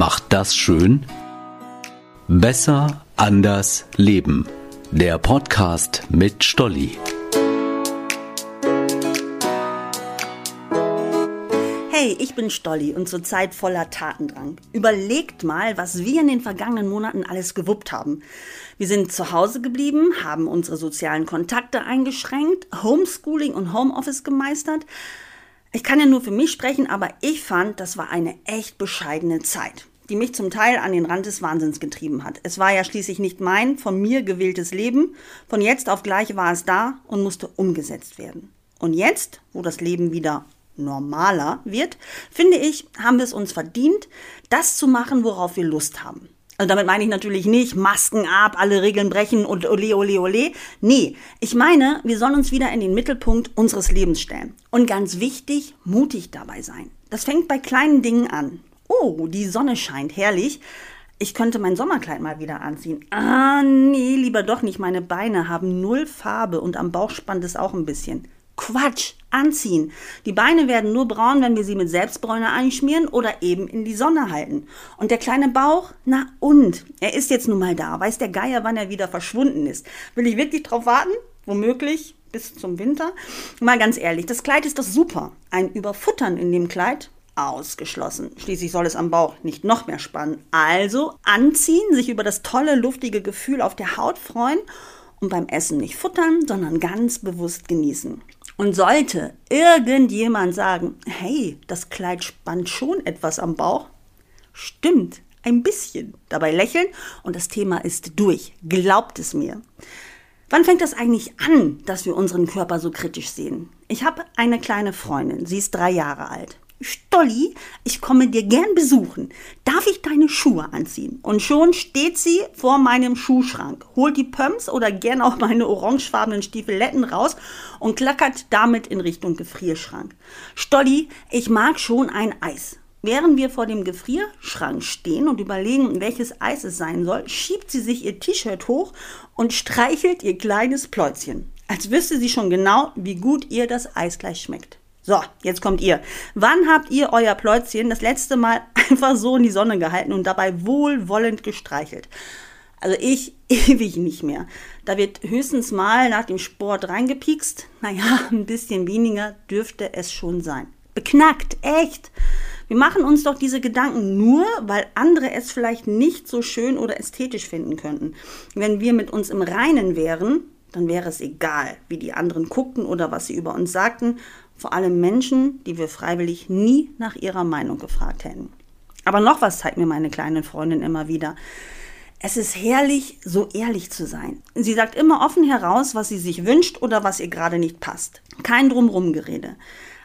macht das schön? Besser, anders, leben. Der Podcast mit Stolli. Hey, ich bin Stolli und zurzeit voller Tatendrang. Überlegt mal, was wir in den vergangenen Monaten alles gewuppt haben. Wir sind zu Hause geblieben, haben unsere sozialen Kontakte eingeschränkt, Homeschooling und Homeoffice gemeistert. Ich kann ja nur für mich sprechen, aber ich fand, das war eine echt bescheidene Zeit, die mich zum Teil an den Rand des Wahnsinns getrieben hat. Es war ja schließlich nicht mein, von mir gewähltes Leben. Von jetzt auf gleich war es da und musste umgesetzt werden. Und jetzt, wo das Leben wieder normaler wird, finde ich, haben wir es uns verdient, das zu machen, worauf wir Lust haben. Also damit meine ich natürlich nicht Masken ab, alle Regeln brechen und ole, ole, ole. Nee, ich meine, wir sollen uns wieder in den Mittelpunkt unseres Lebens stellen. Und ganz wichtig, mutig dabei sein. Das fängt bei kleinen Dingen an. Oh, die Sonne scheint, herrlich. Ich könnte mein Sommerkleid mal wieder anziehen. Ah, nee, lieber doch nicht. Meine Beine haben null Farbe und am Bauch spannt es auch ein bisschen. Quatsch, anziehen. Die Beine werden nur braun, wenn wir sie mit Selbstbräuner einschmieren oder eben in die Sonne halten. Und der kleine Bauch? Na und? Er ist jetzt nun mal da. Weiß der Geier, wann er wieder verschwunden ist. Will ich wirklich drauf warten? Womöglich bis zum Winter? Mal ganz ehrlich, das Kleid ist doch super. Ein Überfuttern in dem Kleid? Ausgeschlossen. Schließlich soll es am Bauch nicht noch mehr spannen. Also anziehen, sich über das tolle, luftige Gefühl auf der Haut freuen und beim Essen nicht futtern, sondern ganz bewusst genießen. Und sollte irgendjemand sagen, hey, das Kleid spannt schon etwas am Bauch, stimmt, ein bisschen. Dabei lächeln und das Thema ist durch. Glaubt es mir. Wann fängt das eigentlich an, dass wir unseren Körper so kritisch sehen? Ich habe eine kleine Freundin, sie ist drei Jahre alt. Stolli, ich komme dir gern besuchen. Darf ich deine Schuhe anziehen? Und schon steht sie vor meinem Schuhschrank, holt die Pumps oder gern auch meine orangefarbenen Stiefeletten raus und klackert damit in Richtung Gefrierschrank. Stolli, ich mag schon ein Eis. Während wir vor dem Gefrierschrank stehen und überlegen, welches Eis es sein soll, schiebt sie sich ihr T-Shirt hoch und streichelt ihr kleines Pläuzchen, als wüsste sie schon genau, wie gut ihr das Eis gleich schmeckt. So, jetzt kommt ihr. Wann habt ihr euer Pläuzchen das letzte Mal einfach so in die Sonne gehalten und dabei wohlwollend gestreichelt? Also ich ewig nicht mehr. Da wird höchstens mal nach dem Sport reingepiekst. Naja, ein bisschen weniger dürfte es schon sein. Beknackt, echt. Wir machen uns doch diese Gedanken nur, weil andere es vielleicht nicht so schön oder ästhetisch finden könnten. Wenn wir mit uns im Reinen wären, dann wäre es egal, wie die anderen guckten oder was sie über uns sagten vor allem Menschen, die wir freiwillig nie nach ihrer Meinung gefragt hätten. Aber noch was zeigt mir meine kleine Freundin immer wieder. Es ist herrlich, so ehrlich zu sein. Sie sagt immer offen heraus, was sie sich wünscht oder was ihr gerade nicht passt. Kein Drumrumgerede.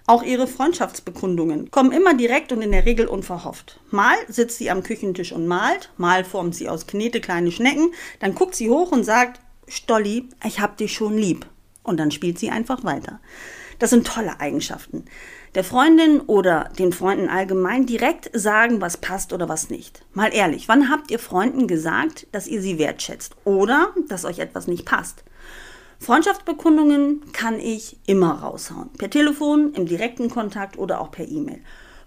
Auch ihre Freundschaftsbekundungen kommen immer direkt und in der Regel unverhofft. Mal sitzt sie am Küchentisch und malt, mal formt sie aus Knete kleine Schnecken, dann guckt sie hoch und sagt, Stolli, ich hab dich schon lieb. Und dann spielt sie einfach weiter. Das sind tolle Eigenschaften. Der Freundin oder den Freunden allgemein direkt sagen, was passt oder was nicht. Mal ehrlich, wann habt ihr Freunden gesagt, dass ihr sie wertschätzt oder dass euch etwas nicht passt? Freundschaftsbekundungen kann ich immer raushauen. Per Telefon, im direkten Kontakt oder auch per E-Mail.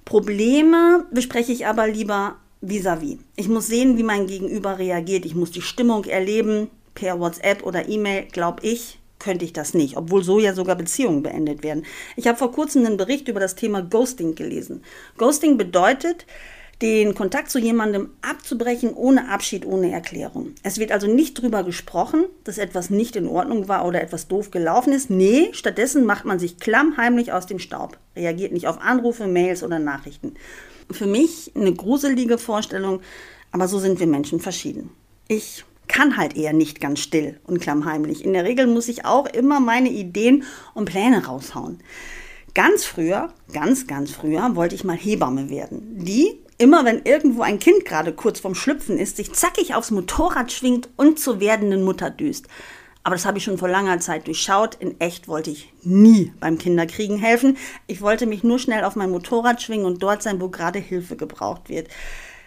Probleme bespreche ich aber lieber vis-à-vis. -vis. Ich muss sehen, wie mein Gegenüber reagiert. Ich muss die Stimmung erleben. Per WhatsApp oder E-Mail, glaube ich, könnte ich das nicht, obwohl so ja sogar Beziehungen beendet werden. Ich habe vor kurzem einen Bericht über das Thema Ghosting gelesen. Ghosting bedeutet, den Kontakt zu jemandem abzubrechen ohne Abschied, ohne Erklärung. Es wird also nicht drüber gesprochen, dass etwas nicht in Ordnung war oder etwas doof gelaufen ist. Nee, stattdessen macht man sich klammheimlich aus dem Staub, reagiert nicht auf Anrufe, Mails oder Nachrichten. Für mich eine gruselige Vorstellung, aber so sind wir Menschen verschieden. Ich kann halt eher nicht ganz still und klammheimlich. In der Regel muss ich auch immer meine Ideen und Pläne raushauen. Ganz früher, ganz, ganz früher wollte ich mal Hebamme werden. Die, immer wenn irgendwo ein Kind gerade kurz vorm Schlüpfen ist, sich zackig aufs Motorrad schwingt und zur werdenden Mutter düst. Aber das habe ich schon vor langer Zeit durchschaut. In echt wollte ich nie beim Kinderkriegen helfen. Ich wollte mich nur schnell auf mein Motorrad schwingen und dort sein, wo gerade Hilfe gebraucht wird.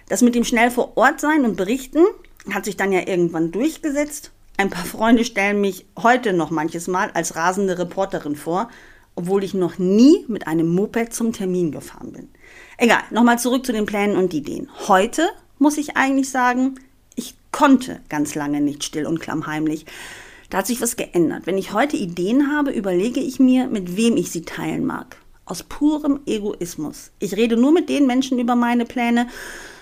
Das mit dem schnell vor Ort sein und berichten, hat sich dann ja irgendwann durchgesetzt. Ein paar Freunde stellen mich heute noch manches Mal als rasende Reporterin vor, obwohl ich noch nie mit einem Moped zum Termin gefahren bin. Egal, nochmal zurück zu den Plänen und Ideen. Heute muss ich eigentlich sagen, ich konnte ganz lange nicht still und klammheimlich. Da hat sich was geändert. Wenn ich heute Ideen habe, überlege ich mir, mit wem ich sie teilen mag. Aus purem Egoismus. Ich rede nur mit den Menschen über meine Pläne,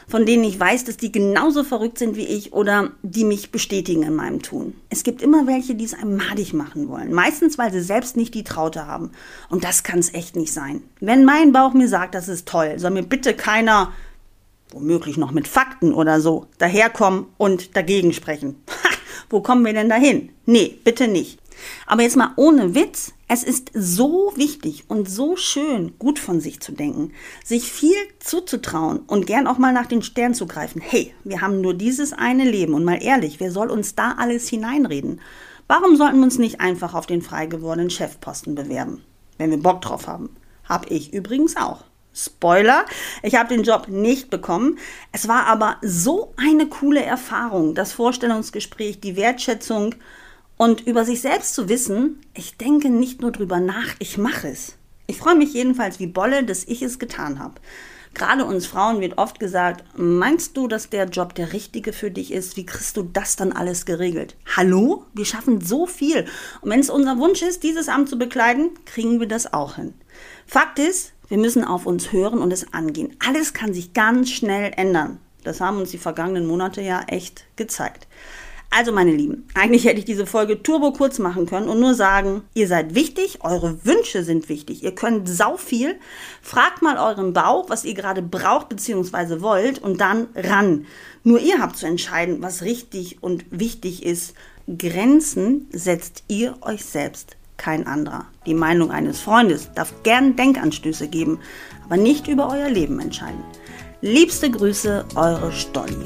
von denen ich weiß, dass die genauso verrückt sind wie ich oder die mich bestätigen in meinem Tun. Es gibt immer welche, die es einem madig machen wollen. Meistens, weil sie selbst nicht die Traute haben. Und das kann es echt nicht sein. Wenn mein Bauch mir sagt, das ist toll, soll mir bitte keiner, womöglich noch mit Fakten oder so, daherkommen und dagegen sprechen. Ha, wo kommen wir denn dahin? Nee, bitte nicht. Aber jetzt mal ohne Witz, es ist so wichtig und so schön, gut von sich zu denken, sich viel zuzutrauen und gern auch mal nach den Sternen zu greifen. Hey, wir haben nur dieses eine Leben und mal ehrlich, wer soll uns da alles hineinreden? Warum sollten wir uns nicht einfach auf den frei gewordenen Chefposten bewerben, wenn wir Bock drauf haben? Hab ich übrigens auch. Spoiler, ich habe den Job nicht bekommen. Es war aber so eine coole Erfahrung, das Vorstellungsgespräch, die Wertschätzung und über sich selbst zu wissen, ich denke nicht nur drüber nach, ich mache es. Ich freue mich jedenfalls wie Bolle, dass ich es getan habe. Gerade uns Frauen wird oft gesagt, meinst du, dass der Job der richtige für dich ist? Wie kriegst du das dann alles geregelt? Hallo? Wir schaffen so viel. Und wenn es unser Wunsch ist, dieses Amt zu bekleiden, kriegen wir das auch hin. Fakt ist, wir müssen auf uns hören und es angehen. Alles kann sich ganz schnell ändern. Das haben uns die vergangenen Monate ja echt gezeigt. Also meine Lieben, eigentlich hätte ich diese Folge turbo kurz machen können und nur sagen, ihr seid wichtig, eure Wünsche sind wichtig, ihr könnt sau viel. Fragt mal euren Bauch, was ihr gerade braucht bzw. wollt und dann ran. Nur ihr habt zu entscheiden, was richtig und wichtig ist. Grenzen setzt ihr euch selbst, kein anderer. Die Meinung eines Freundes darf gern Denkanstöße geben, aber nicht über euer Leben entscheiden. Liebste Grüße, eure Stolli.